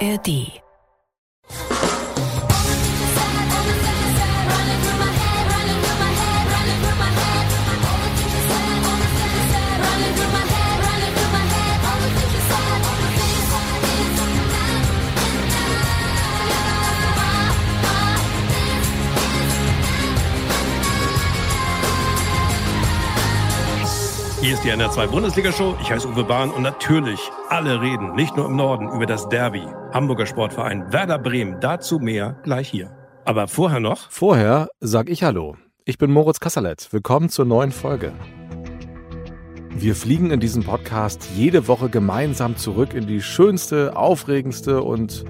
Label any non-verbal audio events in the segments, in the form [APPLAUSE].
ARD Hier ist die NR2 Bundesliga-Show. Ich heiße Uwe Bahn und natürlich alle reden, nicht nur im Norden, über das Derby. Hamburger Sportverein Werder Bremen. Dazu mehr gleich hier. Aber vorher noch. Vorher sag ich Hallo. Ich bin Moritz Kasserlet. Willkommen zur neuen Folge. Wir fliegen in diesem Podcast jede Woche gemeinsam zurück in die schönste, aufregendste und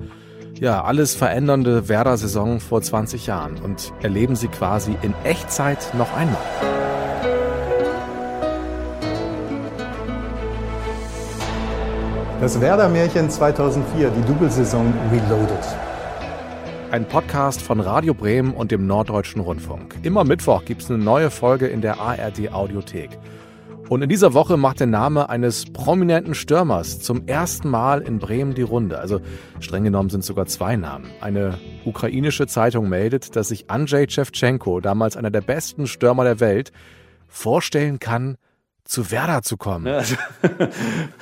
ja, alles verändernde Werder-Saison vor 20 Jahren und erleben sie quasi in Echtzeit noch einmal. Das Werder-Märchen 2004, die Doublesaison Reloaded. Ein Podcast von Radio Bremen und dem Norddeutschen Rundfunk. Immer Mittwoch gibt es eine neue Folge in der ARD Audiothek. Und in dieser Woche macht der Name eines prominenten Stürmers zum ersten Mal in Bremen die Runde. Also streng genommen sind sogar zwei Namen. Eine ukrainische Zeitung meldet, dass sich Andrzej Shevchenko, damals einer der besten Stürmer der Welt, vorstellen kann, zu Werder zu kommen. Also [LAUGHS]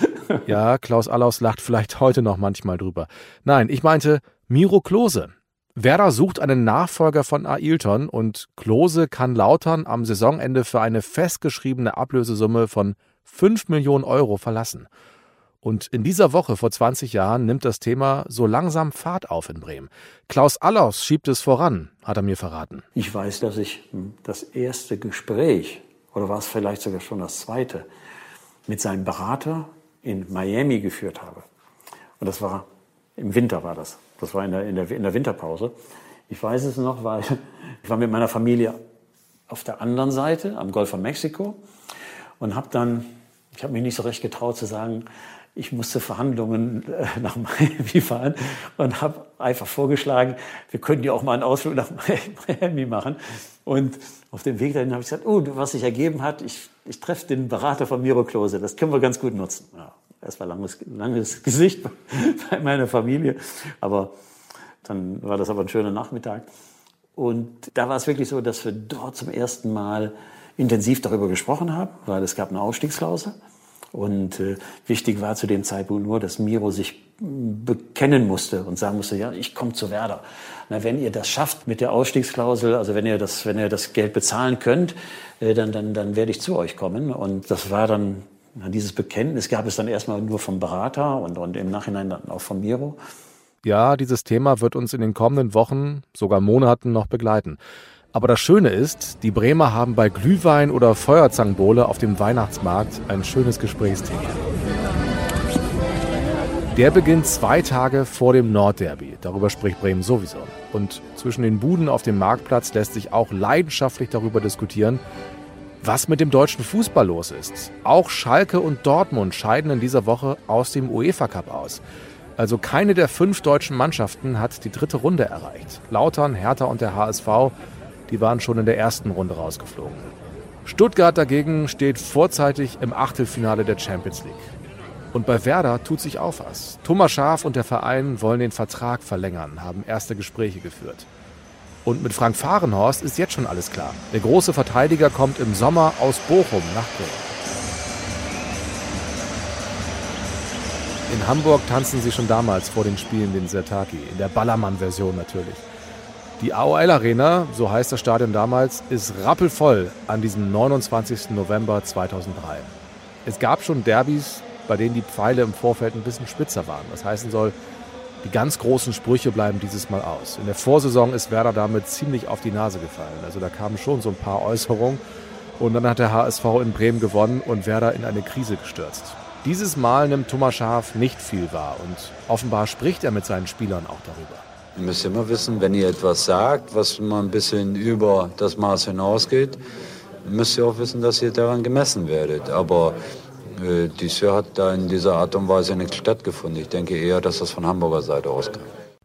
[LAUGHS] ja, Klaus Allaus lacht vielleicht heute noch manchmal drüber. Nein, ich meinte Miro Klose. Werder sucht einen Nachfolger von Ailton und Klose kann Lautern am Saisonende für eine festgeschriebene Ablösesumme von 5 Millionen Euro verlassen. Und in dieser Woche vor 20 Jahren nimmt das Thema so langsam Fahrt auf in Bremen. Klaus Allaus schiebt es voran, hat er mir verraten. Ich weiß, dass ich das erste Gespräch, oder war es vielleicht sogar schon das zweite, mit seinem Berater in Miami geführt habe. Und das war, im Winter war das. Das war in der, in der, in der Winterpause. Ich weiß es noch, weil [LAUGHS] ich war mit meiner Familie auf der anderen Seite, am Golf von Mexiko, und habe dann, ich habe mich nicht so recht getraut zu sagen, ich musste Verhandlungen äh, nach Miami [LAUGHS] fahren und habe einfach vorgeschlagen, wir könnten ja auch mal einen Ausflug nach [LAUGHS] Miami machen. Und auf dem Weg dahin habe ich gesagt, oh, was sich ergeben hat, ich, ich treffe den Berater von Miro Klose, das können wir ganz gut nutzen. Ja, war langes, langes [LAUGHS] Gesicht bei meiner Familie, aber dann war das aber ein schöner Nachmittag. Und da war es wirklich so, dass wir dort zum ersten Mal intensiv darüber gesprochen haben, weil es gab eine Ausstiegsklausel. Und äh, wichtig war zu dem Zeitpunkt nur, dass Miro sich bekennen musste und sagen musste, ja, ich komme zu Werder. Na, wenn ihr das schafft mit der Ausstiegsklausel, also wenn ihr das, wenn ihr das Geld bezahlen könnt, äh, dann, dann, dann werde ich zu euch kommen. Und das war dann dieses Bekenntnis gab es dann erstmal nur vom Berater und, und im Nachhinein dann auch von Miro. Ja, dieses Thema wird uns in den kommenden Wochen, sogar Monaten noch begleiten. Aber das Schöne ist, die Bremer haben bei Glühwein oder Feuerzangenbowle auf dem Weihnachtsmarkt ein schönes Gesprächsthema. Der beginnt zwei Tage vor dem Nordderby. Darüber spricht Bremen sowieso. Und zwischen den Buden auf dem Marktplatz lässt sich auch leidenschaftlich darüber diskutieren, was mit dem deutschen Fußball los ist. Auch Schalke und Dortmund scheiden in dieser Woche aus dem UEFA Cup aus. Also keine der fünf deutschen Mannschaften hat die dritte Runde erreicht. Lautern, Hertha und der HSV die waren schon in der ersten Runde rausgeflogen. Stuttgart dagegen steht vorzeitig im Achtelfinale der Champions League. Und bei Werder tut sich auch was. Thomas Schaaf und der Verein wollen den Vertrag verlängern, haben erste Gespräche geführt. Und mit Frank Fahrenhorst ist jetzt schon alles klar. Der große Verteidiger kommt im Sommer aus Bochum nach Bremen. In Hamburg tanzen sie schon damals vor den Spielen den Sertaki, in der Ballermann-Version natürlich. Die AOL Arena, so heißt das Stadion damals, ist rappelvoll an diesem 29. November 2003. Es gab schon Derbys, bei denen die Pfeile im Vorfeld ein bisschen spitzer waren. Was heißen soll, die ganz großen Sprüche bleiben dieses Mal aus. In der Vorsaison ist Werder damit ziemlich auf die Nase gefallen. Also da kamen schon so ein paar Äußerungen. Und dann hat der HSV in Bremen gewonnen und Werder in eine Krise gestürzt. Dieses Mal nimmt Thomas Schaaf nicht viel wahr und offenbar spricht er mit seinen Spielern auch darüber. Ihr müsst immer wissen, wenn ihr etwas sagt, was mal ein bisschen über das Maß hinausgeht, müsst ihr auch wissen, dass ihr daran gemessen werdet. Aber äh, dies Jahr hat da in dieser Art und Weise nicht stattgefunden. Ich denke eher, dass das von Hamburger Seite ausgeht.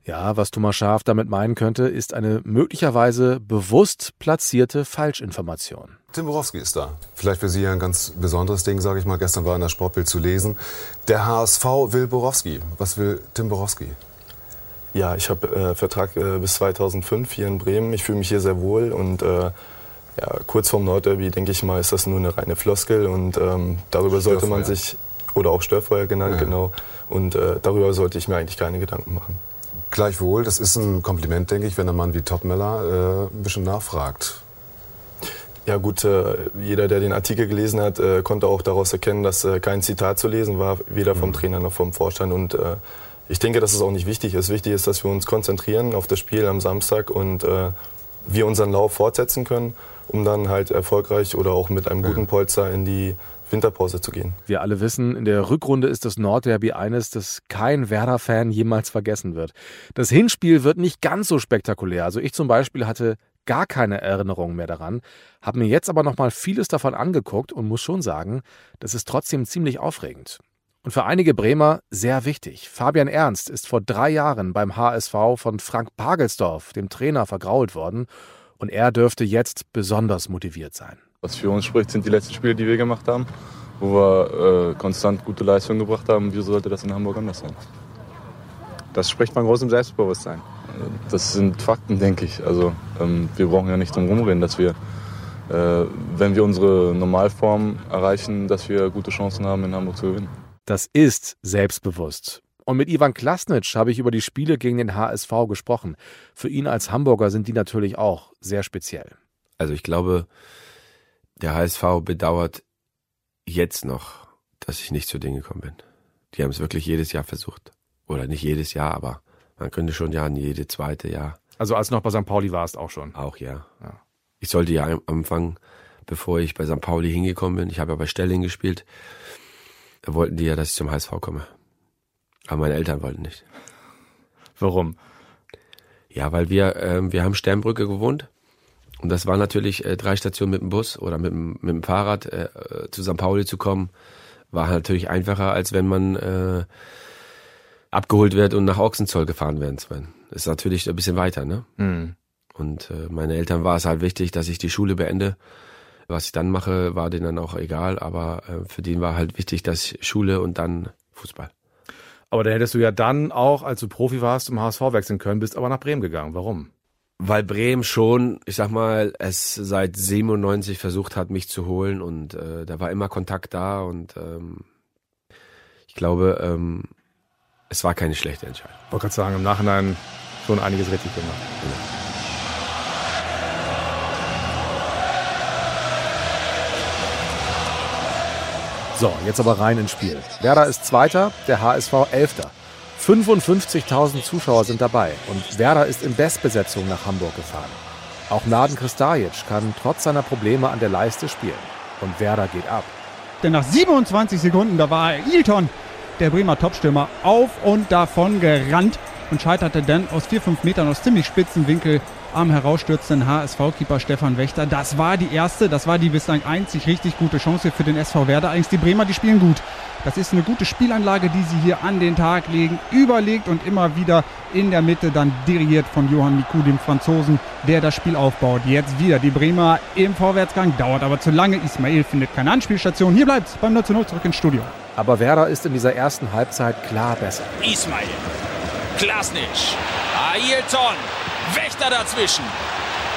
Ja, was Thomas Schaaf damit meinen könnte, ist eine möglicherweise bewusst platzierte Falschinformation. Tim Borowski ist da. Vielleicht für Sie ein ganz besonderes Ding, sage ich mal. Gestern war in der Sportbild zu lesen. Der HSV will Borowski. Was will Tim Borowski? Ja, ich habe äh, Vertrag äh, bis 2005 hier in Bremen. Ich fühle mich hier sehr wohl und äh, ja, kurz vorm Nordderby, denke ich mal, ist das nur eine reine Floskel und ähm, darüber sollte man sich, oder auch Störfeuer genannt, ja. genau, und äh, darüber sollte ich mir eigentlich keine Gedanken machen. Gleichwohl, das ist ein Kompliment, denke ich, wenn ein Mann wie Topmeller äh, ein bisschen nachfragt. Ja gut, äh, jeder, der den Artikel gelesen hat, konnte auch daraus erkennen, dass kein Zitat zu lesen war, weder vom mhm. Trainer noch vom Vorstand. Und ich denke, dass es auch nicht wichtig ist. Wichtig ist, dass wir uns konzentrieren auf das Spiel am Samstag und äh, wir unseren Lauf fortsetzen können, um dann halt erfolgreich oder auch mit einem guten Polster in die Winterpause zu gehen. Wir alle wissen, in der Rückrunde ist das Nordderby eines, das kein Werder-Fan jemals vergessen wird. Das Hinspiel wird nicht ganz so spektakulär. Also ich zum Beispiel hatte gar keine Erinnerung mehr daran, habe mir jetzt aber nochmal vieles davon angeguckt und muss schon sagen, das ist trotzdem ziemlich aufregend. Und für einige Bremer sehr wichtig. Fabian Ernst ist vor drei Jahren beim HSV von Frank Pagelsdorf, dem Trainer, vergrault worden. Und er dürfte jetzt besonders motiviert sein. Was für uns spricht, sind die letzten Spiele, die wir gemacht haben, wo wir äh, konstant gute Leistungen gebracht haben. Wieso sollte das in Hamburg anders sein? Das spricht von großem Selbstbewusstsein. Das sind Fakten, denke ich. Also ähm, wir brauchen ja nicht drum rumreden, dass wir, äh, wenn wir unsere Normalform erreichen, dass wir gute Chancen haben, in Hamburg zu gewinnen. Das ist selbstbewusst. Und mit Ivan Klasnitsch habe ich über die Spiele gegen den HSV gesprochen. Für ihn als Hamburger sind die natürlich auch sehr speziell. Also ich glaube, der HSV bedauert jetzt noch, dass ich nicht zu denen gekommen bin. Die haben es wirklich jedes Jahr versucht. Oder nicht jedes Jahr, aber man könnte schon ja jede zweite Jahr. Also als du noch bei St. Pauli warst auch schon? Auch ja. ja. Ich sollte ja anfangen, bevor ich bei St. Pauli hingekommen bin. Ich habe ja bei Stelling gespielt. Wollten die ja, dass ich zum HSV komme. Aber meine Eltern wollten nicht. Warum? Ja, weil wir, äh, wir haben Sternbrücke gewohnt. Und das war natürlich äh, drei Stationen mit dem Bus oder mit, mit dem Fahrrad äh, zu St. Pauli zu kommen. War natürlich einfacher, als wenn man äh, abgeholt wird und nach Ochsenzoll gefahren werden zu werden. Ist natürlich ein bisschen weiter, ne? Mhm. Und äh, meine Eltern war es halt wichtig, dass ich die Schule beende. Was ich dann mache, war denen dann auch egal, aber äh, für den war halt wichtig, dass Schule und dann Fußball. Aber da hättest du ja dann auch, als du Profi warst, zum HSV wechseln können, bist aber nach Bremen gegangen. Warum? Weil Bremen schon, ich sag mal, es seit 97 versucht hat, mich zu holen und äh, da war immer Kontakt da und ähm, ich glaube, ähm, es war keine schlechte Entscheidung. Ich wollte gerade sagen, im Nachhinein schon einiges richtig gemacht. Ja. So, jetzt aber rein ins Spiel. Werder ist Zweiter, der HSV Elfter. 55.000 Zuschauer sind dabei und Werder ist in Bestbesetzung nach Hamburg gefahren. Auch Naden Kristajic kann trotz seiner Probleme an der Leiste spielen. Und Werder geht ab. Denn nach 27 Sekunden, da war Ilton der Bremer Topstürmer auf und davon gerannt und scheiterte dann aus 4-5 Metern aus ziemlich spitzen Winkel am herausstürzenden HSV-Keeper Stefan Wächter. Das war die erste, das war die bislang einzig richtig gute Chance für den SV Werder. Allerdings die Bremer, die spielen gut. Das ist eine gute Spielanlage, die sie hier an den Tag legen. Überlegt und immer wieder in der Mitte dann dirigiert von Johann Miku, dem Franzosen, der das Spiel aufbaut. Jetzt wieder die Bremer im Vorwärtsgang, dauert aber zu lange. Ismail findet keine Anspielstation. Hier bleibt es beim 0 0 zurück ins Studio. Aber Werder ist in dieser ersten Halbzeit klar besser. Ismail, Klasnic, Ailton, Wächter dazwischen.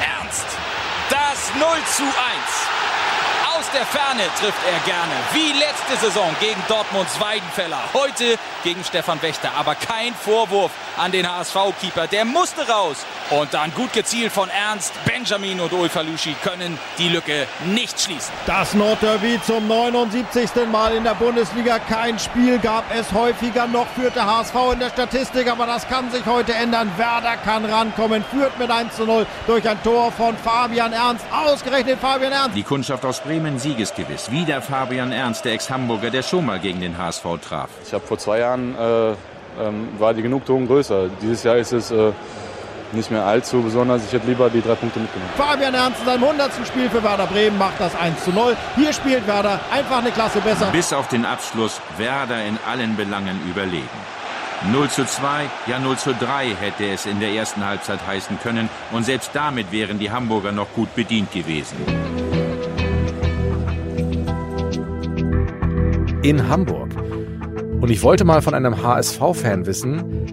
Ernst, das 0 zu 1. Aus der Ferne trifft er gerne, wie letzte Saison gegen Dortmunds Weidenfeller. Heute gegen Stefan Wächter. Aber kein Vorwurf an den HSV-Keeper. Der musste raus. Und dann gut gezielt von Ernst. Benjamin und Ulfalushi können die Lücke nicht schließen. Das Nordderby zum 79. Mal in der Bundesliga. Kein Spiel gab es häufiger. Noch führt der HSV in der Statistik. Aber das kann sich heute ändern. Werder kann rankommen. Führt mit 1 zu 0 durch ein Tor von Fabian Ernst. Ausgerechnet Fabian Ernst. Die Kundschaft aus Bremen siegesgewiss. Wieder Fabian Ernst, der Ex-Hamburger, der schon mal gegen den HSV traf. Ich habe vor zwei Jahren Jahren äh, ähm, war die Genugtuung größer. Dieses Jahr ist es äh, nicht mehr allzu besonders. Ich hätte lieber die drei Punkte mitgenommen. Fabian Ernst in seinem 100. Spiel für Werder Bremen macht das 1 zu 0. Hier spielt Werder einfach eine Klasse besser. Bis auf den Abschluss Werder in allen Belangen überlegen. 0 zu 2, ja 0 zu 3 hätte es in der ersten Halbzeit heißen können. Und selbst damit wären die Hamburger noch gut bedient gewesen. In Hamburg und ich wollte mal von einem HSV-Fan wissen,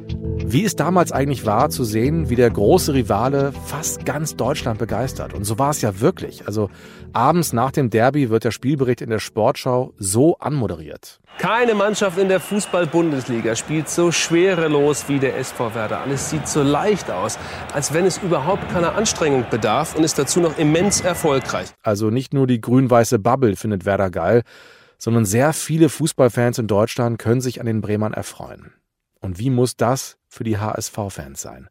Wie es damals eigentlich war, zu sehen, wie der große Rivale fast ganz Deutschland begeistert. Und so war es ja wirklich. Also abends nach dem Derby wird der Spielbericht in der Sportschau so anmoderiert. Keine Mannschaft in der Fußball-Bundesliga spielt so schwerelos wie der SV Werder. Alles sieht so leicht aus, als wenn es überhaupt keiner Anstrengung bedarf und ist dazu noch immens erfolgreich. Also nicht nur die grün-weiße Bubble findet Werder geil, sondern sehr viele Fußballfans in Deutschland können sich an den Bremern erfreuen. Und wie muss das für die HSV-Fans sein?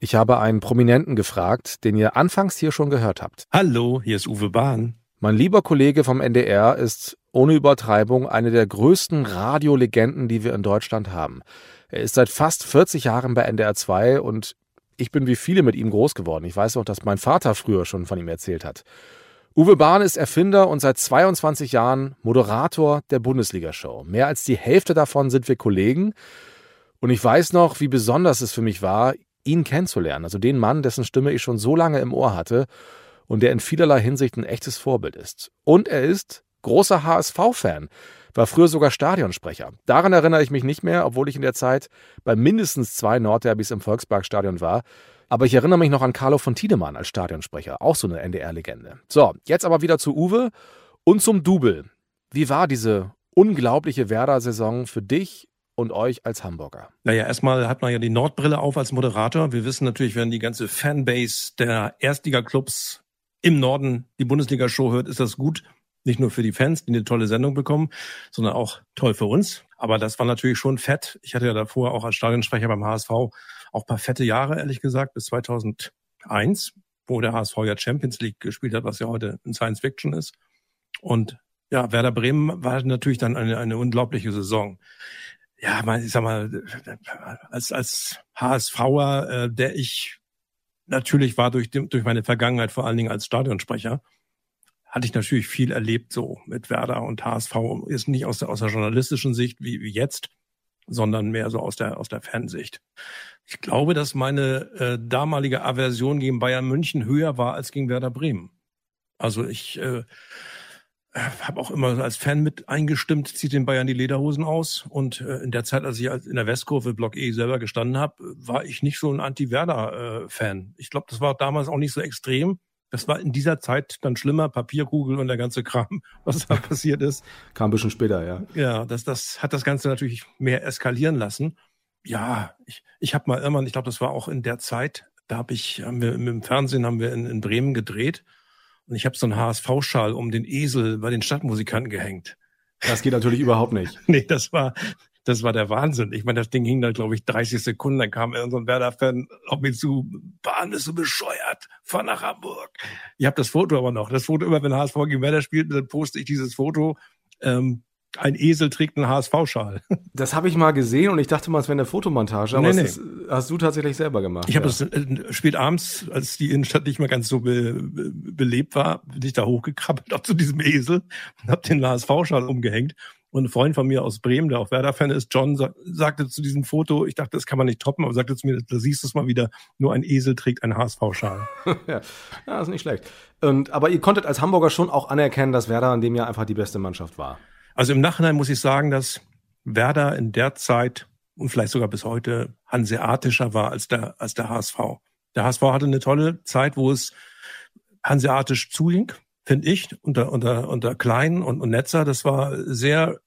Ich habe einen Prominenten gefragt, den ihr anfangs hier schon gehört habt. Hallo, hier ist Uwe Bahn. Mein lieber Kollege vom NDR ist ohne Übertreibung eine der größten Radiolegenden, die wir in Deutschland haben. Er ist seit fast 40 Jahren bei NDR 2 und ich bin wie viele mit ihm groß geworden. Ich weiß auch, dass mein Vater früher schon von ihm erzählt hat. Uwe Bahn ist Erfinder und seit 22 Jahren Moderator der Bundesliga-Show. Mehr als die Hälfte davon sind wir Kollegen. Und ich weiß noch, wie besonders es für mich war, ihn kennenzulernen. Also den Mann, dessen Stimme ich schon so lange im Ohr hatte und der in vielerlei Hinsicht ein echtes Vorbild ist. Und er ist großer HSV-Fan, war früher sogar Stadionsprecher. Daran erinnere ich mich nicht mehr, obwohl ich in der Zeit bei mindestens zwei Nordderbys im Volksparkstadion war. Aber ich erinnere mich noch an Carlo von Tiedemann als Stadionsprecher, auch so eine NDR-Legende. So, jetzt aber wieder zu Uwe und zum Double. Wie war diese unglaubliche Werder-Saison für dich und euch als Hamburger? Naja, erstmal hat man ja die Nordbrille auf als Moderator. Wir wissen natürlich, wenn die ganze Fanbase der Erstliga-Clubs im Norden die Bundesliga-Show hört, ist das gut. Nicht nur für die Fans, die eine tolle Sendung bekommen, sondern auch toll für uns. Aber das war natürlich schon fett. Ich hatte ja davor auch als Stadionsprecher beim HSV auch paar fette Jahre, ehrlich gesagt, bis 2001, wo der HSV ja Champions League gespielt hat, was ja heute ein Science Fiction ist. Und ja, Werder Bremen war natürlich dann eine, eine unglaubliche Saison ja, ich sag mal, als, als HSVer, äh, der ich natürlich war durch, durch meine Vergangenheit, vor allen Dingen als Stadionsprecher, hatte ich natürlich viel erlebt so mit Werder und HSV. Ist nicht aus der, aus der journalistischen Sicht wie, wie jetzt, sondern mehr so aus der, aus der Fansicht. Ich glaube, dass meine äh, damalige Aversion gegen Bayern München höher war als gegen Werder Bremen. Also ich äh, habe auch immer als Fan mit eingestimmt, zieht den Bayern die Lederhosen aus. Und äh, in der Zeit, als ich in der Westkurve Block E selber gestanden habe, war ich nicht so ein Anti-Werder-Fan. Äh, ich glaube, das war damals auch nicht so extrem. Das war in dieser Zeit dann schlimmer, Papierkugel und der ganze Kram, [LAUGHS] was da passiert ist. Kam ein bisschen später, ja. Ja, das, das hat das Ganze natürlich mehr eskalieren lassen. Ja, ich, ich habe mal irgendwann, ich glaube, das war auch in der Zeit, da habe ich, haben wir im Fernsehen haben wir in, in Bremen gedreht und ich habe so einen HSV-Schal um den Esel bei den Stadtmusikanten gehängt. Das geht natürlich überhaupt nicht. [LAUGHS] Nee, das war, das war der Wahnsinn. Ich meine, das Ding hing da, glaube ich, 30 Sekunden. Dann kam irgendein Werder-Fan auf mich zu, Bahn ist so bescheuert, fahr nach Hamburg. Ich habe das Foto aber noch. Das Foto immer, wenn HSV gegen Werder spielt, dann poste ich dieses Foto. Ähm, ein Esel trägt einen HSV-Schal. [LAUGHS] Das habe ich mal gesehen und ich dachte mal, es wäre eine Fotomontage, aber nee, nee. das hast du tatsächlich selber gemacht. Ich habe es äh, spät abends, als die Innenstadt nicht mehr ganz so be, be, belebt war, bin ich da hochgekrabbelt [LAUGHS] auch zu diesem Esel und habe den HSV-Schal umgehängt. Und ein Freund von mir aus Bremen, der auch Werder-Fan ist, John, sagte zu diesem Foto, ich dachte, das kann man nicht toppen, aber sagte zu mir, da siehst du es mal wieder, nur ein Esel trägt einen HSV-Schal. [LAUGHS] ja, ja, ist nicht schlecht. Und, aber ihr konntet als Hamburger schon auch anerkennen, dass Werder in dem Jahr einfach die beste Mannschaft war. Also im Nachhinein muss ich sagen, dass Werder in der Zeit und vielleicht sogar bis heute hanseatischer war als der, als der HSV. Der HSV hatte eine tolle Zeit, wo es hanseatisch zuging, finde ich, unter, unter, unter Klein und, und Netzer. Das war sehr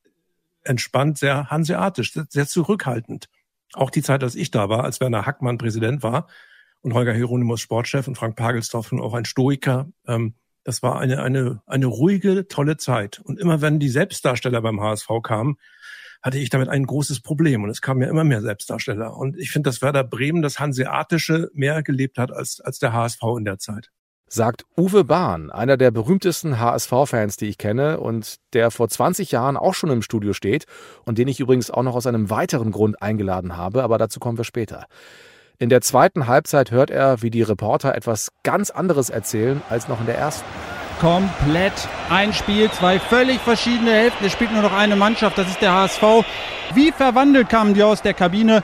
entspannt, sehr hanseatisch, sehr zurückhaltend. Auch die Zeit, als ich da war, als Werner Hackmann Präsident war und Holger Hieronymus Sportchef und Frank Pagelsdorf auch ein Stoiker, ähm, das war eine, eine, eine ruhige, tolle Zeit. Und immer wenn die Selbstdarsteller beim HSV kamen, hatte ich damit ein großes Problem. Und es kamen ja immer mehr Selbstdarsteller. Und ich finde, dass Werder Bremen das Hanseatische mehr gelebt hat als, als der HSV in der Zeit. Sagt Uwe Bahn, einer der berühmtesten HSV-Fans, die ich kenne und der vor 20 Jahren auch schon im Studio steht und den ich übrigens auch noch aus einem weiteren Grund eingeladen habe, aber dazu kommen wir später. In der zweiten Halbzeit hört er, wie die Reporter etwas ganz anderes erzählen als noch in der ersten. Komplett ein Spiel, zwei völlig verschiedene Hälften. Es spielt nur noch eine Mannschaft, das ist der HSV. Wie verwandelt kamen die aus der Kabine?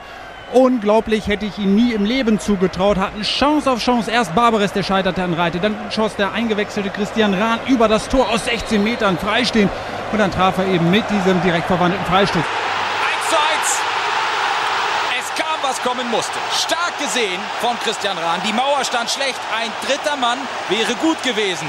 Unglaublich, hätte ich ihn nie im Leben zugetraut. Hatten Chance auf Chance. Erst Barbares, der scheiterte an Reite. Dann schoss der eingewechselte Christian Rahn über das Tor aus 16 Metern freistehen. Und dann traf er eben mit diesem direkt verwandelten Freistoß was kommen musste. Stark gesehen von Christian Rahn. Die Mauer stand schlecht. Ein dritter Mann wäre gut gewesen.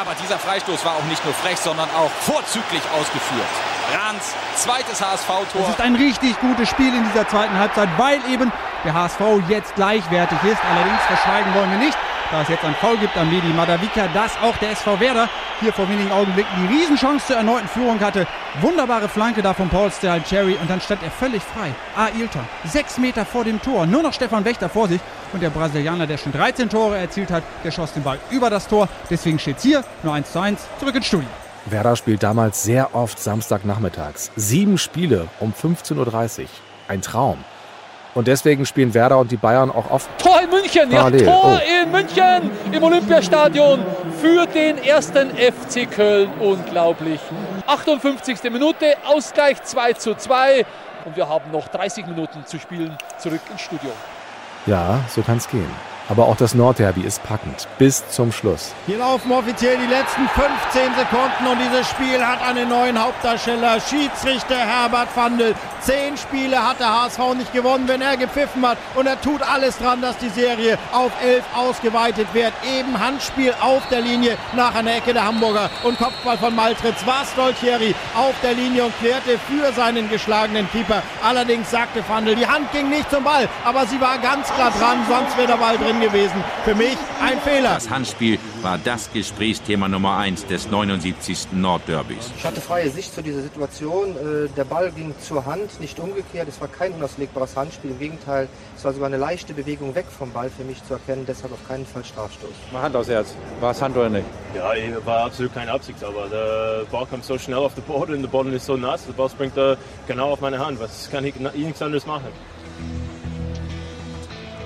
Aber dieser Freistoß war auch nicht nur frech, sondern auch vorzüglich ausgeführt. Rahns zweites HSV-Tor. Es ist ein richtig gutes Spiel in dieser zweiten Halbzeit, weil eben der HSV jetzt gleichwertig ist. Allerdings verschweigen wollen wir nicht, da es jetzt ein Foul gibt an Medi Madavica, dass auch der SV Werder hier vor wenigen Augenblicken die Riesenchance zur erneuten Führung hatte. Wunderbare Flanke da von Paul Cherry und dann stand er völlig frei. Ailton, sechs Meter vor dem Tor, nur noch Stefan Wächter vor sich und der Brasilianer, der schon 13 Tore erzielt hat, der schoss den Ball über das Tor. Deswegen steht es hier nur 1 zu 1, zurück ins Studio. Werder spielt damals sehr oft Samstagnachmittags. Sieben Spiele um 15.30 Uhr. Ein Traum. Und deswegen spielen Werder und die Bayern auch oft. Tor in München, parallel. ja, Tor oh. in München im Olympiastadion für den ersten FC Köln. Unglaublich. 58. Minute, Ausgleich 2 zu 2. Und wir haben noch 30 Minuten zu spielen. Zurück ins Studio. Ja, so kann es gehen. Aber auch das Nordderby ist packend. Bis zum Schluss. Hier laufen offiziell die letzten 15 Sekunden und dieses Spiel hat einen neuen Hauptdarsteller. Schiedsrichter Herbert Vandel. Zehn Spiele hat der HSV nicht gewonnen, wenn er gepfiffen hat. Und er tut alles dran, dass die Serie auf elf ausgeweitet wird. Eben Handspiel auf der Linie nach einer Ecke der Hamburger. Und Kopfball von Maltritz war Stolchieri auf der Linie und klärte für seinen geschlagenen Keeper. Allerdings sagte Vandel, die Hand ging nicht zum Ball, aber sie war ganz klar dran, sonst wäre der Ball drin gewesen. Für mich ein Fehler. Das Handspiel war das Gesprächsthema Nummer 1 des 79. Nordderbys. Ich hatte freie Sicht zu dieser Situation. Äh, der Ball ging zur Hand, nicht umgekehrt. Es war kein unauslegbares Handspiel. Im Gegenteil, es war sogar eine leichte Bewegung weg vom Ball für mich zu erkennen. Deshalb auf keinen Fall Strafstoß. Mal Hand aufs Herz. War es Hand oder nicht? Ja, war absolut keine Absicht, aber der Ball kommt so schnell auf den Boden und der Boden ist so nass. Der Ball springt da genau auf meine Hand. Was kann ich nichts anderes machen?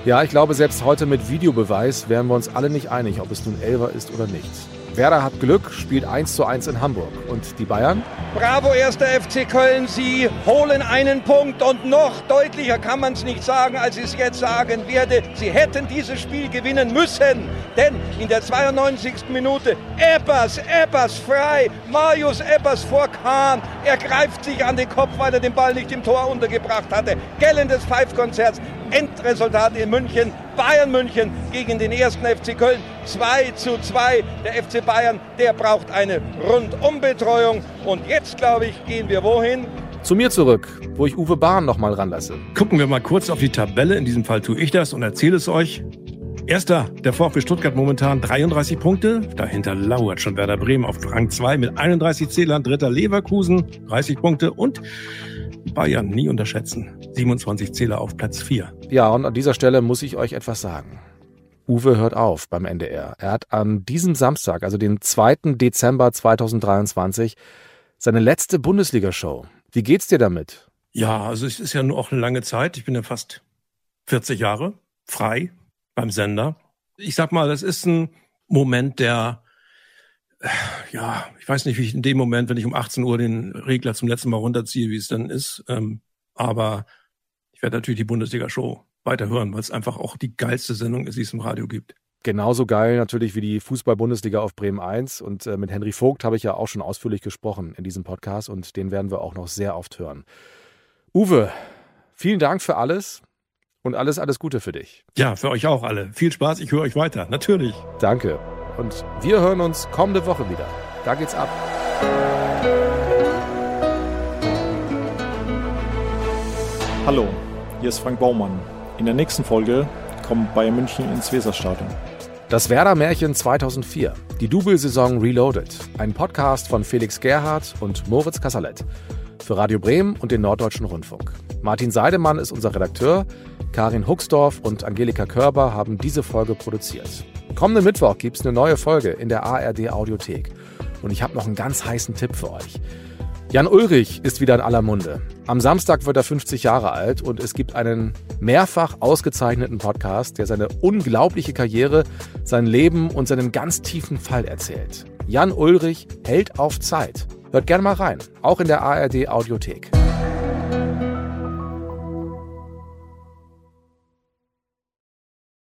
Ja, ich glaube, selbst heute mit Videobeweis wären wir uns alle nicht einig, ob es nun Elver ist oder nicht. Werder hat Glück, spielt 1 zu 1 in Hamburg. Und die Bayern? Bravo, erster FC Köln. Sie holen einen Punkt und noch deutlicher kann man es nicht sagen, als ich es jetzt sagen werde. Sie hätten dieses Spiel gewinnen müssen. Denn in der 92. Minute Eppers, Eppers frei. Marius Eppers vor Kahn. Er greift sich an den Kopf, weil er den Ball nicht im Tor untergebracht hatte. Gellendes Pfeifkonzert. Endresultat in München. Bayern München gegen den ersten FC Köln. 2 zu 2. Der FC Bayern, der braucht eine Rundumbetreuung. Und jetzt, glaube ich, gehen wir wohin? Zu mir zurück, wo ich Uwe Bahn nochmal ranlasse. Gucken wir mal kurz auf die Tabelle. In diesem Fall tue ich das und erzähle es euch. Erster, der VfB Stuttgart momentan 33 Punkte. Dahinter lauert schon Werder Bremen auf Rang 2 mit 31 Zählern. Dritter Leverkusen, 30 Punkte. Und Bayern nie unterschätzen. 27 Zähler auf Platz 4. Ja, und an dieser Stelle muss ich euch etwas sagen. Uwe hört auf beim NDR. Er hat an diesem Samstag, also den 2. Dezember 2023, seine letzte Bundesliga-Show. Wie geht's dir damit? Ja, also es ist ja nur auch eine lange Zeit. Ich bin ja fast 40 Jahre frei beim Sender. Ich sag mal, das ist ein Moment, der ja, ich weiß nicht, wie ich in dem Moment, wenn ich um 18 Uhr den Regler zum letzten Mal runterziehe, wie es dann ist. Ähm, aber ich werde natürlich die Bundesliga-Show weiterhören, weil es einfach auch die geilste Sendung ist, die es im Radio gibt. Genauso geil natürlich wie die Fußball-Bundesliga auf Bremen 1. Und äh, mit Henry Vogt habe ich ja auch schon ausführlich gesprochen in diesem Podcast und den werden wir auch noch sehr oft hören. Uwe, vielen Dank für alles und alles, alles Gute für dich. Ja, für euch auch alle. Viel Spaß, ich höre euch weiter, natürlich. Danke. Und wir hören uns kommende Woche wieder. Da geht's ab. Hallo, hier ist Frank Baumann. In der nächsten Folge kommt Bayern München ins Weserstadion. Das Werder-Märchen 2004, die Double-Saison Reloaded, ein Podcast von Felix Gerhardt und Moritz Kassalet für Radio Bremen und den Norddeutschen Rundfunk. Martin Seidemann ist unser Redakteur, Karin Huxdorf und Angelika Körber haben diese Folge produziert. Kommenden Mittwoch gibt es eine neue Folge in der ARD Audiothek. Und ich habe noch einen ganz heißen Tipp für euch. Jan Ulrich ist wieder in aller Munde. Am Samstag wird er 50 Jahre alt und es gibt einen mehrfach ausgezeichneten Podcast, der seine unglaubliche Karriere, sein Leben und seinen ganz tiefen Fall erzählt. Jan Ulrich hält auf Zeit. Hört gerne mal rein, auch in der ARD Audiothek.